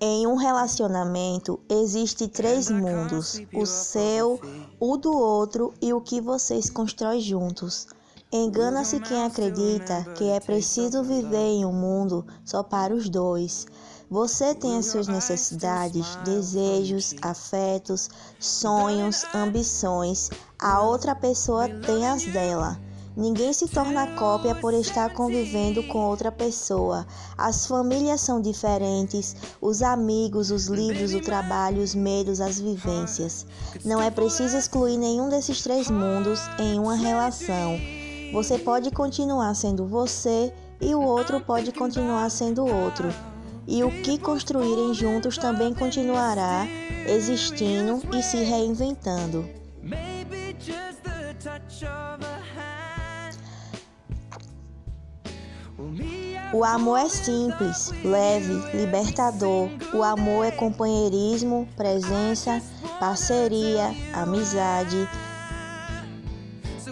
Em um relacionamento existe três mundos: o seu, o do outro e o que vocês constroem juntos. Engana-se quem acredita que é preciso viver em um mundo só para os dois. Você tem as suas necessidades, desejos, afetos, sonhos, ambições. A outra pessoa tem as dela. Ninguém se torna cópia por estar convivendo com outra pessoa. As famílias são diferentes, os amigos, os livros, o trabalho, os medos, as vivências. Não é preciso excluir nenhum desses três mundos em uma relação. Você pode continuar sendo você e o outro pode continuar sendo outro. E o que construírem juntos também continuará existindo e se reinventando. O amor é simples, leve, libertador. O amor é companheirismo, presença, parceria, amizade.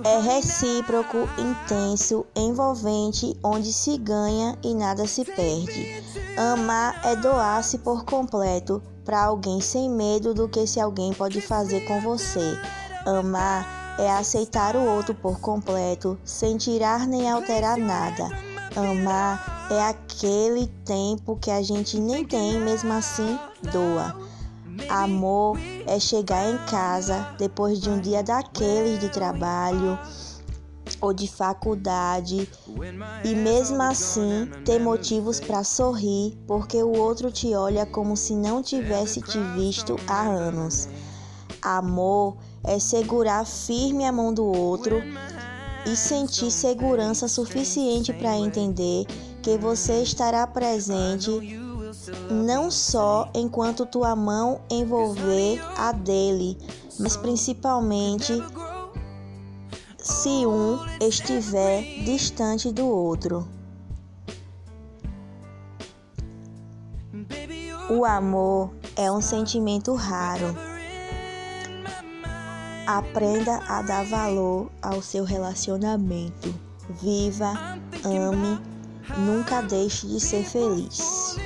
É recíproco, intenso, envolvente, onde se ganha e nada se perde. Amar é doar-se por completo para alguém sem medo do que se alguém pode fazer com você. Amar é aceitar o outro por completo, sem tirar nem alterar nada. Amar é aquele tempo que a gente nem tem, mesmo assim doa. Amor é chegar em casa depois de um dia daqueles de trabalho ou de faculdade e mesmo assim ter motivos para sorrir porque o outro te olha como se não tivesse te visto há anos. Amor é segurar firme a mão do outro e sentir segurança suficiente para entender que você estará presente não só enquanto tua mão envolver a dele, mas principalmente se um estiver distante do outro. O amor é um sentimento raro Aprenda a dar valor ao seu relacionamento. Viva, ame, nunca deixe de ser feliz.